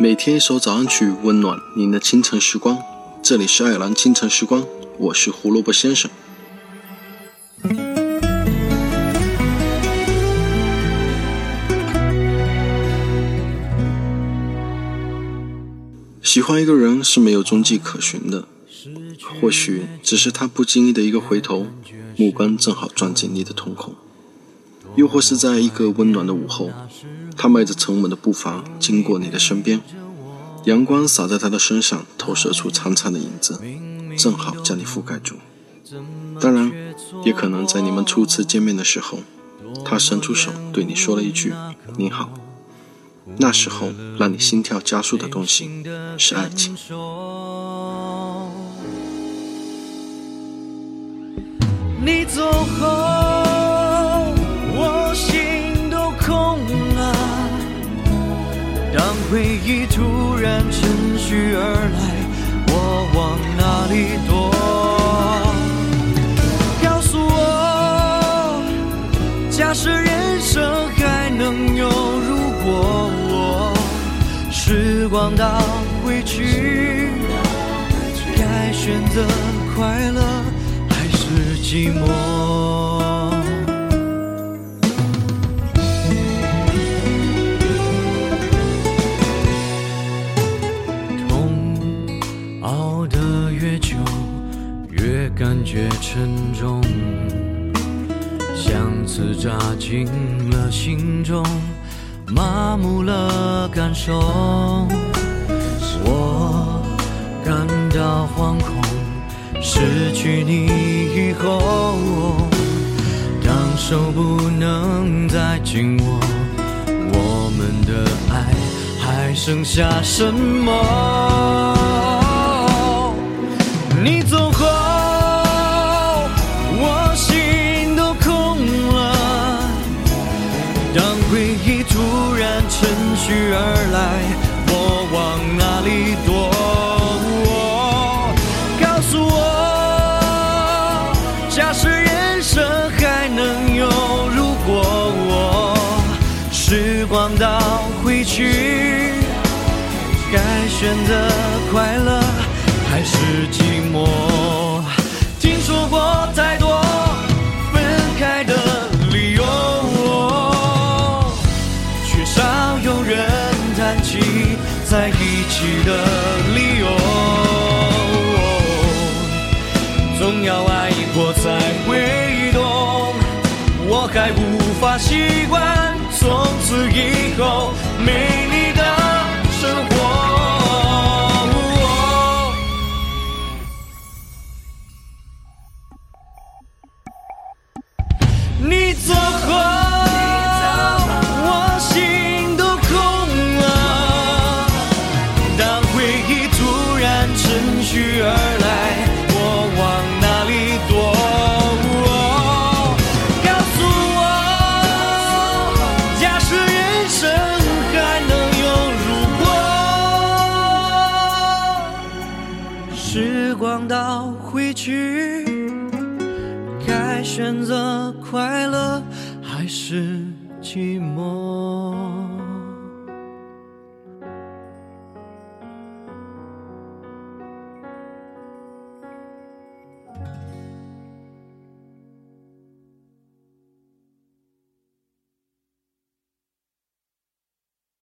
每天一首早安曲，温暖您的清晨时光。这里是爱尔兰清晨时光，我是胡萝卜先生。喜欢一个人是没有踪迹可寻的，或许只是他不经意的一个回头，目光正好撞进你的瞳孔；又或是在一个温暖的午后。他迈着沉稳的步伐经过你的身边，阳光洒在他的身上，投射出长长的影子，正好将你覆盖住。当然，也可能在你们初次见面的时候，他伸出手对你说了一句“你好”。那时候让你心跳加速的东西是爱情。你走后。去而来，我往哪里躲？告诉我，假设人生还能有如果，时光倒回去，该选择快乐还是寂寞？越沉重，相思扎进了心中，麻木了感受。我感到惶恐，失去你以后，当手不能再紧握，我们的爱还剩下什么？你走去而来，我往哪里躲？告诉我，假设人生还能有如果，我时光倒回去，该选择快乐还是寂寞？在一起的理由，总要爱过才会懂。我还无法习惯从此以后没你的到回去，该选择快乐还是寂寞？